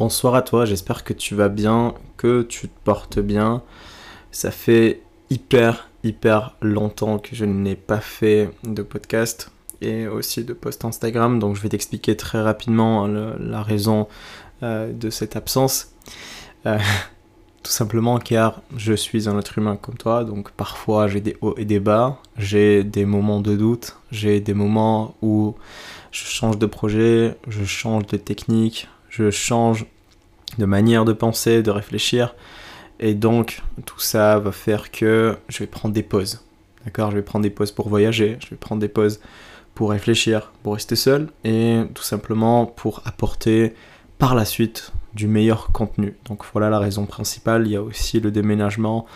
Bonsoir à toi, j'espère que tu vas bien, que tu te portes bien. Ça fait hyper, hyper longtemps que je n'ai pas fait de podcast et aussi de post Instagram, donc je vais t'expliquer très rapidement la raison euh, de cette absence. Euh, tout simplement car je suis un être humain comme toi, donc parfois j'ai des hauts et des bas, j'ai des moments de doute, j'ai des moments où je change de projet, je change de technique, je change de manière de penser, de réfléchir. Et donc, tout ça va faire que je vais prendre des pauses. D'accord? Je vais prendre des pauses pour voyager, je vais prendre des pauses pour réfléchir, pour rester seul et tout simplement pour apporter par la suite du meilleur contenu. Donc voilà la raison principale. Il y a aussi le déménagement,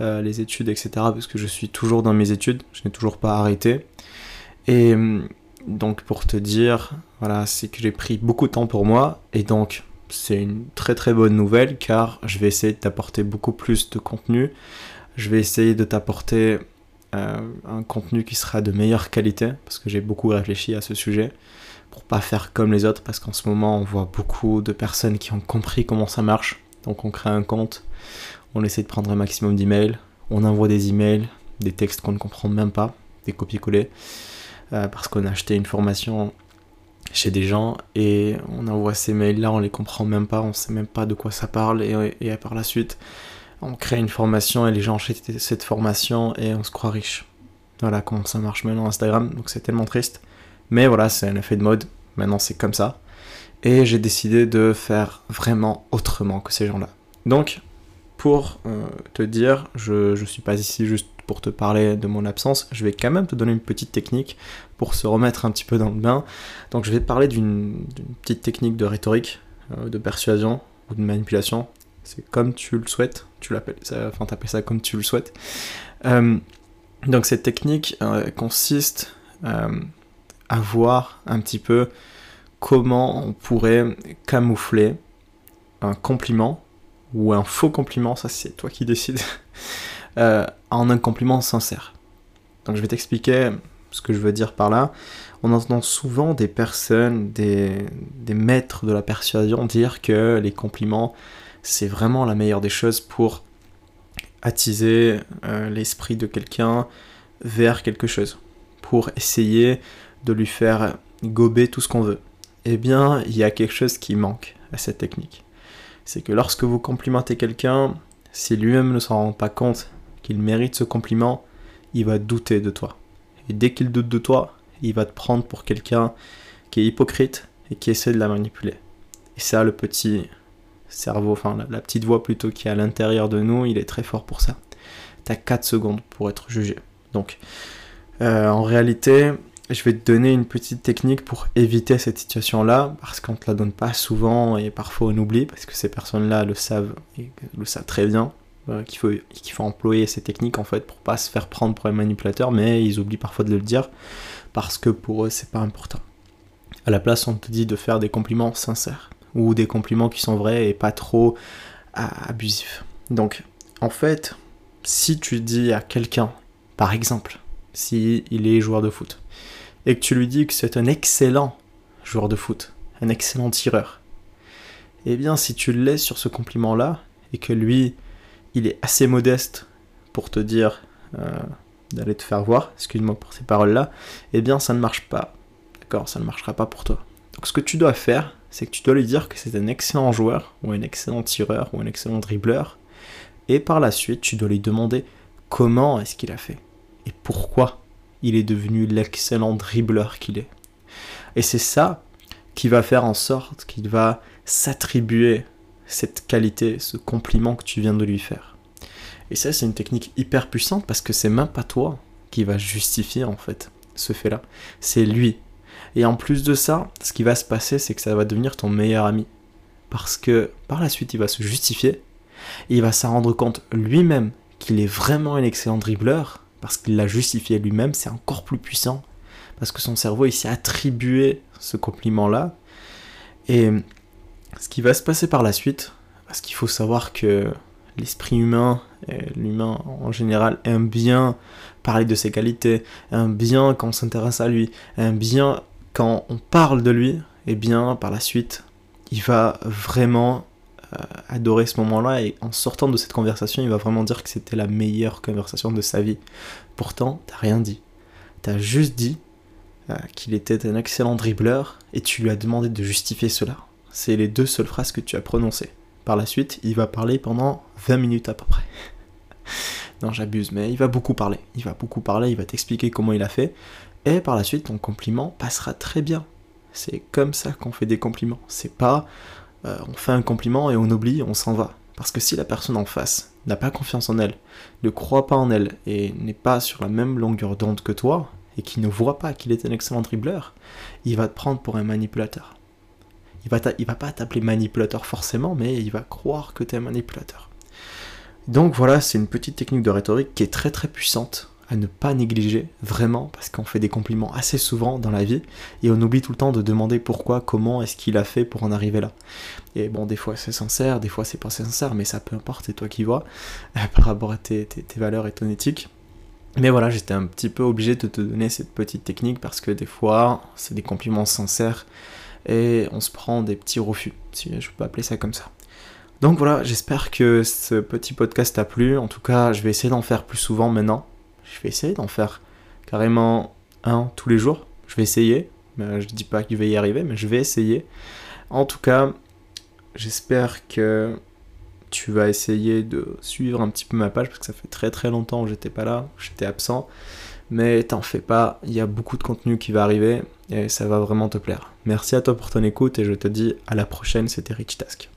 euh, les études, etc. Parce que je suis toujours dans mes études, je n'ai toujours pas arrêté. Et donc pour te dire, voilà, c'est que j'ai pris beaucoup de temps pour moi et donc c'est une très très bonne nouvelle car je vais essayer de t'apporter beaucoup plus de contenu. Je vais essayer de t'apporter euh, un contenu qui sera de meilleure qualité parce que j'ai beaucoup réfléchi à ce sujet pour pas faire comme les autres parce qu'en ce moment on voit beaucoup de personnes qui ont compris comment ça marche. Donc on crée un compte, on essaie de prendre un maximum d'emails, on envoie des emails, des textes qu'on ne comprend même pas, des copier-coller. Euh, parce qu'on a acheté une formation chez des gens et on envoie ces mails là, on les comprend même pas, on sait même pas de quoi ça parle et, et par la suite on crée une formation et les gens achètent cette formation et on se croit riche. Voilà comment ça marche maintenant Instagram, donc c'est tellement triste. Mais voilà, c'est un effet de mode, maintenant c'est comme ça. Et j'ai décidé de faire vraiment autrement que ces gens-là. Donc, pour euh, te dire, je ne suis pas ici juste pour te parler de mon absence, je vais quand même te donner une petite technique pour se remettre un petit peu dans le bain. Donc je vais te parler d'une petite technique de rhétorique, euh, de persuasion ou de manipulation. C'est comme tu le souhaites, tu l'appelles, enfin t'appelles ça comme tu le souhaites. Euh, donc cette technique euh, consiste à voir un petit peu comment on pourrait camoufler un compliment ou un faux compliment, ça c'est toi qui décides, euh, en un compliment sincère. Donc je vais t'expliquer ce que je veux dire par là. On entend souvent des personnes, des, maîtres de la persuasion dire que les compliments, c'est vraiment la meilleure des choses pour attiser euh, l'esprit de quelqu'un vers quelque chose, pour essayer de lui faire gober tout ce qu'on veut. Eh bien, il y a quelque chose qui manque à cette technique. C'est que lorsque vous complimentez quelqu'un, si lui-même ne s'en rend pas compte qu'il mérite ce compliment, il va douter de toi. Et dès qu'il doute de toi, il va te prendre pour quelqu'un qui est hypocrite et qui essaie de la manipuler. Et ça, le petit cerveau, enfin la, petite voix plutôt qui est à l'intérieur de nous, il est très fort pour ça. T'as 4 secondes pour être jugé. Donc, euh, en réalité, je vais te donner une petite technique pour éviter cette situation-là, parce qu'on ne te la donne pas souvent et parfois on oublie, parce que ces personnes-là le savent et le savent très bien. Euh, qu'il faut, employer ces techniques en fait pour pas se faire prendre pour un manipulateur, mais ils oublient parfois de le dire parce que pour eux c'est pas important. À la place, on te dit de faire des compliments sincères ou des compliments qui sont vrais et pas trop abusifs. Donc, en fait, si tu dis à quelqu'un, par exemple, si il est joueur de foot et que tu lui dis que c'est un excellent joueur de foot, un excellent tireur, eh bien, si tu le laisses sur ce compliment-là et que lui il est assez modeste pour te dire euh, d'aller te faire voir, excuse-moi pour ces paroles-là, eh bien ça ne marche pas. D'accord Ça ne marchera pas pour toi. Donc ce que tu dois faire, c'est que tu dois lui dire que c'est un excellent joueur, ou un excellent tireur, ou un excellent dribbleur, et par la suite, tu dois lui demander comment est-ce qu'il a fait, et pourquoi il est devenu l'excellent dribbleur qu'il est. Et c'est ça qui va faire en sorte qu'il va s'attribuer cette qualité, ce compliment que tu viens de lui faire. Et ça, c'est une technique hyper puissante parce que c'est même pas toi qui va justifier en fait ce fait-là. C'est lui. Et en plus de ça, ce qui va se passer, c'est que ça va devenir ton meilleur ami. Parce que par la suite, il va se justifier. Il va s'en rendre compte lui-même qu'il est vraiment un excellent dribbleur. Parce qu'il l'a justifié lui-même, c'est encore plus puissant. Parce que son cerveau, il s'est attribué ce compliment-là. Et ce qui va se passer par la suite, parce qu'il faut savoir que l'esprit humain, l'humain en général, aime bien parler de ses qualités, aime bien quand on s'intéresse à lui, aime bien quand on parle de lui, et bien par la suite, il va vraiment euh, adorer ce moment-là et en sortant de cette conversation, il va vraiment dire que c'était la meilleure conversation de sa vie. Pourtant, t'as rien dit. T'as juste dit euh, qu'il était un excellent dribbleur et tu lui as demandé de justifier cela. C'est les deux seules phrases que tu as prononcées. Par la suite, il va parler pendant 20 minutes à peu près. non, j'abuse, mais il va beaucoup parler. Il va beaucoup parler, il va t'expliquer comment il a fait. Et par la suite, ton compliment passera très bien. C'est comme ça qu'on fait des compliments. C'est pas euh, on fait un compliment et on oublie, on s'en va. Parce que si la personne en face n'a pas confiance en elle, ne croit pas en elle et n'est pas sur la même longueur d'onde que toi, et qui ne voit pas qu'il est un excellent dribbleur, il va te prendre pour un manipulateur. Il va, va pas t'appeler manipulateur forcément, mais il va croire que tu es un manipulateur. Donc voilà, c'est une petite technique de rhétorique qui est très très puissante à ne pas négliger, vraiment, parce qu'on fait des compliments assez souvent dans la vie, et on oublie tout le temps de demander pourquoi, comment est-ce qu'il a fait pour en arriver là. Et bon, des fois c'est sincère, des fois c'est pas sincère, mais ça peu importe, c'est toi qui vois, par rapport à tes, valeurs et ton éthique. Mais voilà, j'étais un petit peu obligé de te donner cette petite technique parce que des fois, c'est des compliments sincères et on se prend des petits refus, si je peux appeler ça comme ça. Donc voilà, j'espère que ce petit podcast t'a plu. En tout cas, je vais essayer d'en faire plus souvent maintenant je vais essayer d'en faire carrément un tous les jours. Je vais essayer. Je dis pas qu'il va y arriver, mais je vais essayer. En tout cas, j'espère que tu vas essayer de suivre un petit peu ma page parce que ça fait très très longtemps que j'étais pas là, j'étais absent. Mais t'en fais pas, il y a beaucoup de contenu qui va arriver et ça va vraiment te plaire. Merci à toi pour ton écoute et je te dis à la prochaine, c'était Rich Task.